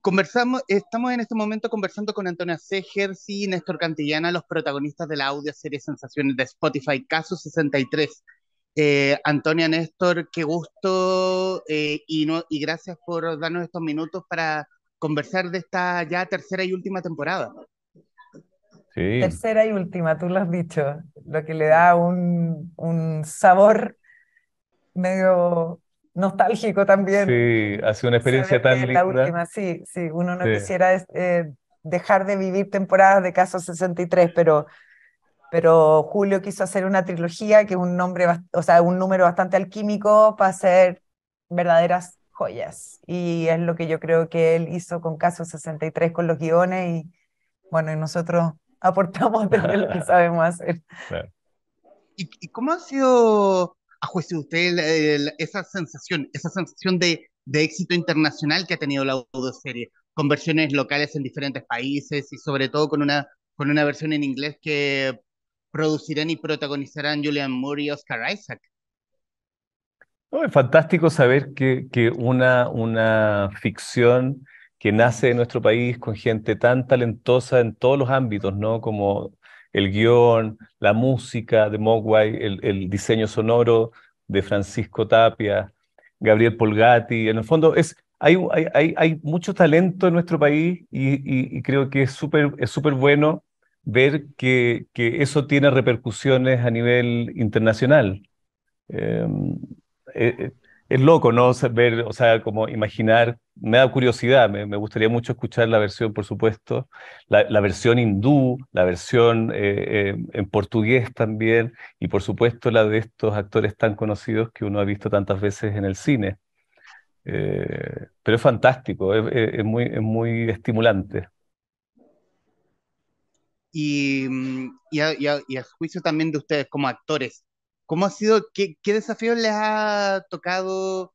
Conversamos, estamos en este momento conversando con Antonia Segers y Néstor Cantillana, los protagonistas de la audio serie Sensaciones de Spotify, Caso 63. Eh, Antonia, Néstor, qué gusto eh, y, no, y gracias por darnos estos minutos para conversar de esta ya tercera y última temporada. Sí. Tercera y última, tú lo has dicho, lo que le da un, un sabor medio nostálgico también. Sí, ha sido una experiencia tan linda. La última, sí, sí, uno no quisiera eh, dejar de vivir temporadas de Caso 63, pero, pero Julio quiso hacer una trilogía que es un nombre, o sea, un número bastante alquímico para hacer verdaderas joyas. Y es lo que yo creo que él hizo con Caso 63 con los guiones y bueno, y nosotros aportamos de lo que sabemos hacer. ¿Y cómo ha sido a juicio de usted esa sensación, esa sensación de, éxito internacional que ha tenido la audioserie, con versiones locales en diferentes países y sobre todo con una, con una versión en inglés que producirán y protagonizarán Julian Moore y Oscar Isaac? fantástico saber que, que una, una ficción que nace en nuestro país con gente tan talentosa en todos los ámbitos, ¿no? Como el guion, la música de Mogwai, el, diseño sonoro de Francisco Tapia, Gabriel Polgati. En el fondo, es, hay, hay, hay mucho talento en nuestro país y, creo que es súper es super bueno ver que, que, eso tiene repercusiones a nivel internacional. Em, eh, eh, es loco, ¿no? Ver, o sea, como imaginar, me da curiosidad, me, gustaría mucho escuchar la versión, por supuesto, la, versión hindú, la versión eh, eh, en portugués también, y por supuesto la de estos actores tan conocidos que uno ha visto tantas veces en el cine. Eh, pero es fantástico, es, muy, es muy estimulante. Y, mm, y, a, y a juicio también de ustedes como actores, ¿Cómo ha sido, qué, qué desafíos les ha tocado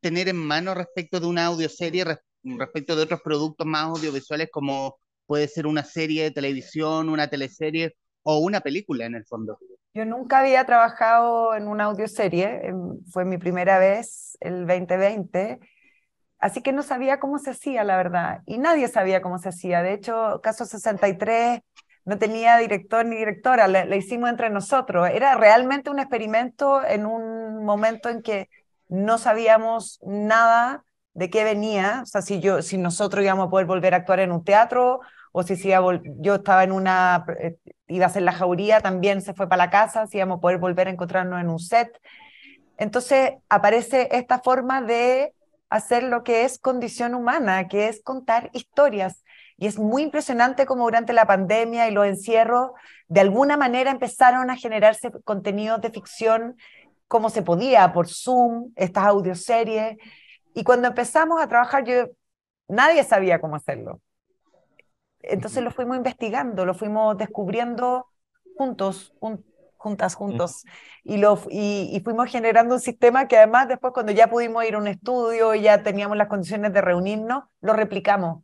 tener en mano respecto de una audioserie, respecto de otros productos más audiovisuales como puede ser una serie de televisión, una teleserie o una película en el fondo? Yo nunca había trabajado en una audioserie, em, fue mi primera vez el 2020, así que no sabía cómo se hacía, la verdad, y nadie sabía cómo se hacía. De hecho, Caso 63 no tenía director ni directora, le, hicimos entre nosotros. Era realmente un experimento en un momento en que no sabíamos nada de qué venía, o sea, si, yo, si nosotros íbamos a poder volver a actuar en un teatro, o si, si yo estaba en una, eh, iba a ser la jauría, también se fue para la casa, si íbamos a poder volver a encontrarnos en un set. Entonces aparece esta forma de hacer lo que es condición humana, que es contar historias. Y es muy impresionante como durante la pandemia y los encierros, de alguna manera empezaron a generarse contenidos de ficción como se podía, por Zoom, estas audioseries. Y cuando empezamos a trabajar, yo, nadie sabía cómo hacerlo. Entonces lo fuimos investigando, lo fuimos descubriendo juntos, juntas, juntos. Y, lo, y, y, fuimos generando un sistema que además después cuando ya pudimos ir a un estudio y ya teníamos las condiciones de reunirnos, lo replicamos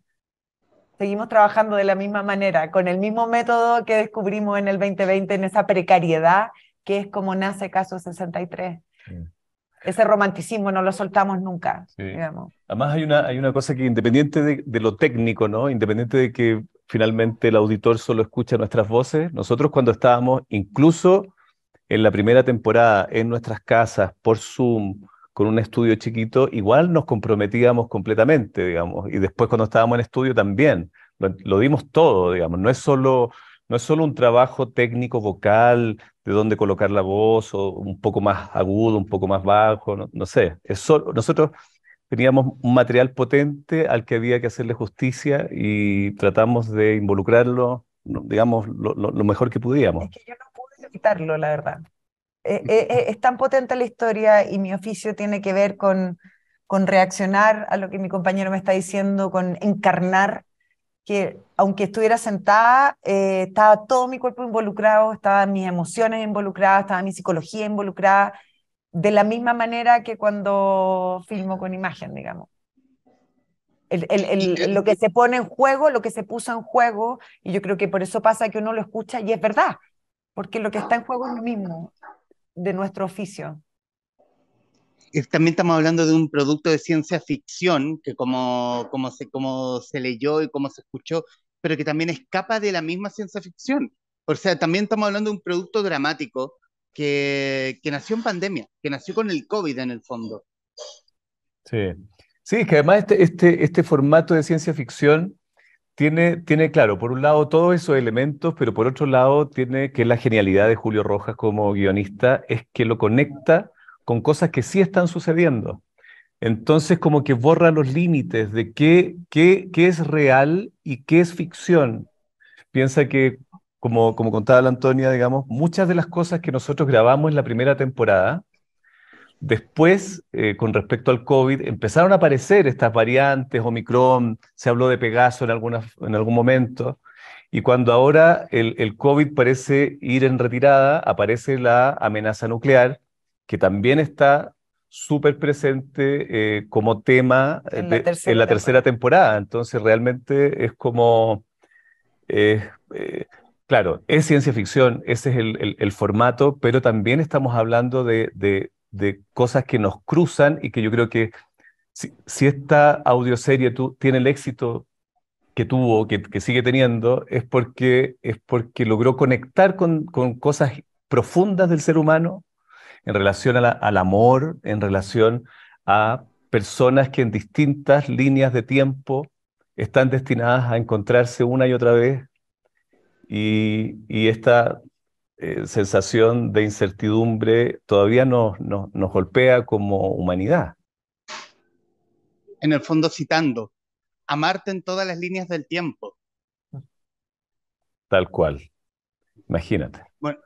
seguimos trabajando de la misma manera, con el mismo método que descubrimos en el 2020, en esa precariedad que es como nace Caso 63. Ese romanticismo no lo soltamos nunca, digamos. Además hay una, hay una cosa que independiente de, de, lo técnico, ¿no? Independiente de que finalmente el auditor solo escucha nuestras voces, nosotros cuando estábamos incluso en la primera temporada en nuestras casas por Zoom, con un estudio chiquito, igual nos comprometíamos completamente, digamos, y después cuando estábamos en estudio también, lo, dimos todo, digamos, no es solo, no es solo un trabajo técnico vocal de dónde colocar la voz, o un poco más agudo, un poco más bajo, no, sé, es nosotros teníamos un material potente al que había que hacerle justicia y tratamos de involucrarlo, digamos, lo, lo mejor que pudiéramos. Es que yo no pude evitarlo, la verdad. Eh, eh, eh, es tan potente la historia y mi oficio tiene que ver con, con reaccionar a lo que mi compañero me está diciendo, con encarnar, que aunque estuviera sentada, estaba todo mi cuerpo involucrado, estaban mis emociones involucradas, estaba mi psicología involucrada, de la misma manera que cuando filmo con imagen, digamos. El, el, lo que se pone en juego, lo que se puso en juego, y yo creo que por eso pasa que uno lo escucha y es verdad, porque lo que está en juego es lo mismo de nuestro oficio. también estamos hablando de un producto de ciencia ficción, que como, como, se, como se leyó y como se escuchó, pero que también escapa de la misma ciencia ficción. O sea, también estamos hablando de un producto dramático que, que nació en pandemia, que nació con el COVID en el fondo. Sí, sí, es que además este, este, este formato de ciencia ficción tiene, tiene, claro, por un lado todos esos elementos, pero por otro lado tiene que la genialidad de Julio Rojas como guionista es que lo conecta con cosas que sí están sucediendo. Entonces, como que borra los límites de qué, qué, qué es real y qué es ficción. Piensa que, como, como contaba la Antonia, digamos, muchas de las cosas que nosotros grabamos en la primera temporada, después, eh, con respecto al COVID, empezaron a aparecer estas variantes, Omicron, se habló de Pegaso en, en algún momento, y cuando ahora el, el COVID parece ir en retirada, aparece la amenaza nuclear, que también está súper presente eh, como tema en, la, tercera temporada. Entonces, realmente es como, eh, claro, es ciencia ficción, ese es el, formato, pero también estamos hablando de, cosas que nos cruzan y que yo creo que si, esta audioserie tiene el éxito que tuvo, que, sigue teniendo, es porque, es porque logró conectar con, con cosas profundas del ser humano en relación al amor, en relación a personas que en distintas líneas de tiempo están destinadas a encontrarse una y otra vez. Y, esta eh, sensación de incertidumbre todavía nos, nos, nos golpea como humanidad. En el fondo citando, amarte en todas las líneas del tiempo. Tal cual. Imagínate. Bueno,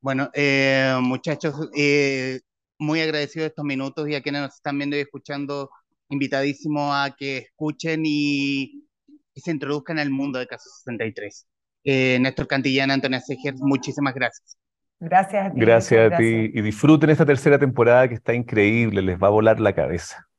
bueno, eh, muchachos, eh, muy agradecido de estos minutos y a quienes nos están viendo y escuchando, invitadísimo a que escuchen y, se introduzcan al mundo de Caso 63. Eh, Néstor Cantillana, Antonia Seger, muchísimas gracias. Gracias a ti. Gracias a ti y disfruten esta tercera temporada que está increíble, les va a volar la cabeza.